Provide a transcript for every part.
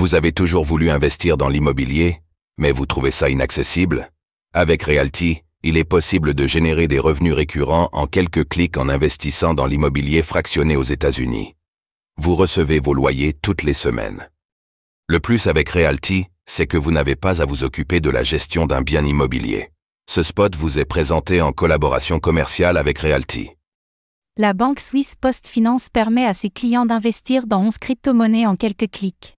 Vous avez toujours voulu investir dans l'immobilier, mais vous trouvez ça inaccessible? Avec Realty, il est possible de générer des revenus récurrents en quelques clics en investissant dans l'immobilier fractionné aux États-Unis. Vous recevez vos loyers toutes les semaines. Le plus avec Realty, c'est que vous n'avez pas à vous occuper de la gestion d'un bien immobilier. Ce spot vous est présenté en collaboration commerciale avec Realty. La banque suisse Post Finance permet à ses clients d'investir dans 11 crypto-monnaies en quelques clics.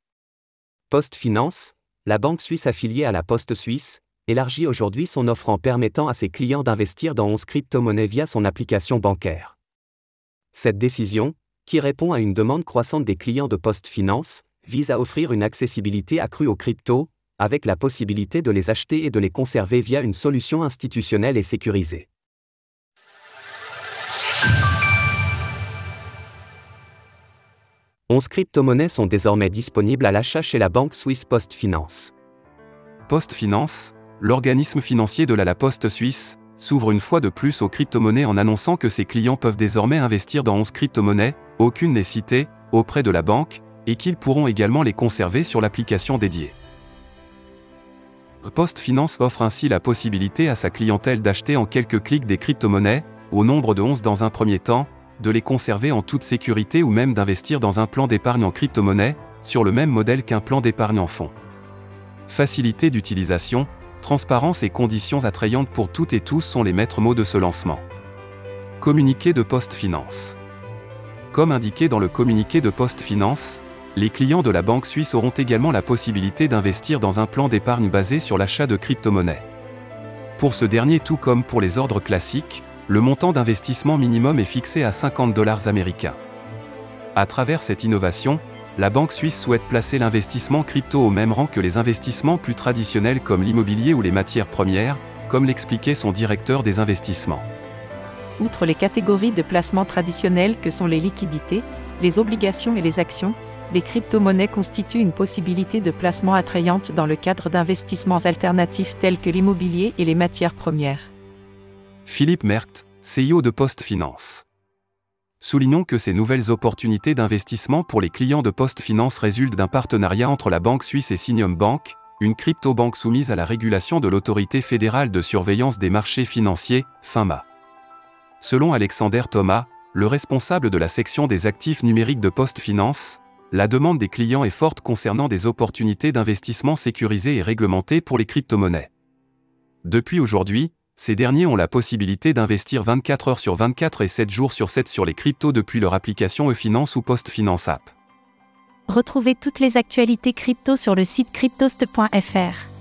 Post Finance, la banque suisse affiliée à la Poste suisse, élargit aujourd'hui son offre en permettant à ses clients d'investir dans 11 crypto-monnaies via son application bancaire. Cette décision, qui répond à une demande croissante des clients de Post Finance, vise à offrir une accessibilité accrue aux cryptos, avec la possibilité de les acheter et de les conserver via une solution institutionnelle et sécurisée. Onze crypto-monnaies sont désormais disponibles à l'achat chez la banque suisse Post Finance. Post Finance, l'organisme financier de la La Poste suisse, s'ouvre une fois de plus aux crypto-monnaies en annonçant que ses clients peuvent désormais investir dans 11 crypto-monnaies, aucune n'est citée, auprès de la banque, et qu'ils pourront également les conserver sur l'application dédiée. Post Finance offre ainsi la possibilité à sa clientèle d'acheter en quelques clics des crypto-monnaies, au nombre de 11 dans un premier temps, de les conserver en toute sécurité ou même d'investir dans un plan d'épargne en crypto-monnaie, sur le même modèle qu'un plan d'épargne en fonds. Facilité d'utilisation, transparence et conditions attrayantes pour toutes et tous sont les maîtres mots de ce lancement. Communiqué de Post Finance. Comme indiqué dans le communiqué de Post Finance, les clients de la banque suisse auront également la possibilité d'investir dans un plan d'épargne basé sur l'achat de crypto-monnaies. Pour ce dernier tout comme pour les ordres classiques, le montant d'investissement minimum est fixé à 50 dollars américains. À travers cette innovation, la banque suisse souhaite placer l'investissement crypto au même rang que les investissements plus traditionnels comme l'immobilier ou les matières premières, comme l'expliquait son directeur des investissements. Outre les catégories de placements traditionnels que sont les liquidités, les obligations et les actions, les crypto-monnaies constituent une possibilité de placement attrayante dans le cadre d'investissements alternatifs tels que l'immobilier et les matières premières. Philippe Merkt, CEO de Post Finance. Soulignons que ces nouvelles opportunités d'investissement pour les clients de Post Finance résultent d'un partenariat entre la banque suisse et Sinium Bank, une crypto-banque soumise à la régulation de l'autorité fédérale de surveillance des marchés financiers, FINMA. Selon Alexander Thomas, le responsable de la section des actifs numériques de Post Finance, la demande des clients est forte concernant des opportunités d'investissement sécurisées et réglementées pour les crypto-monnaies. Depuis aujourd'hui, ces derniers ont la possibilité d'investir 24 heures sur 24 et 7 jours sur 7 sur les cryptos depuis leur application e-finance ou post-finance app. Retrouvez toutes les actualités crypto sur le site cryptost.fr.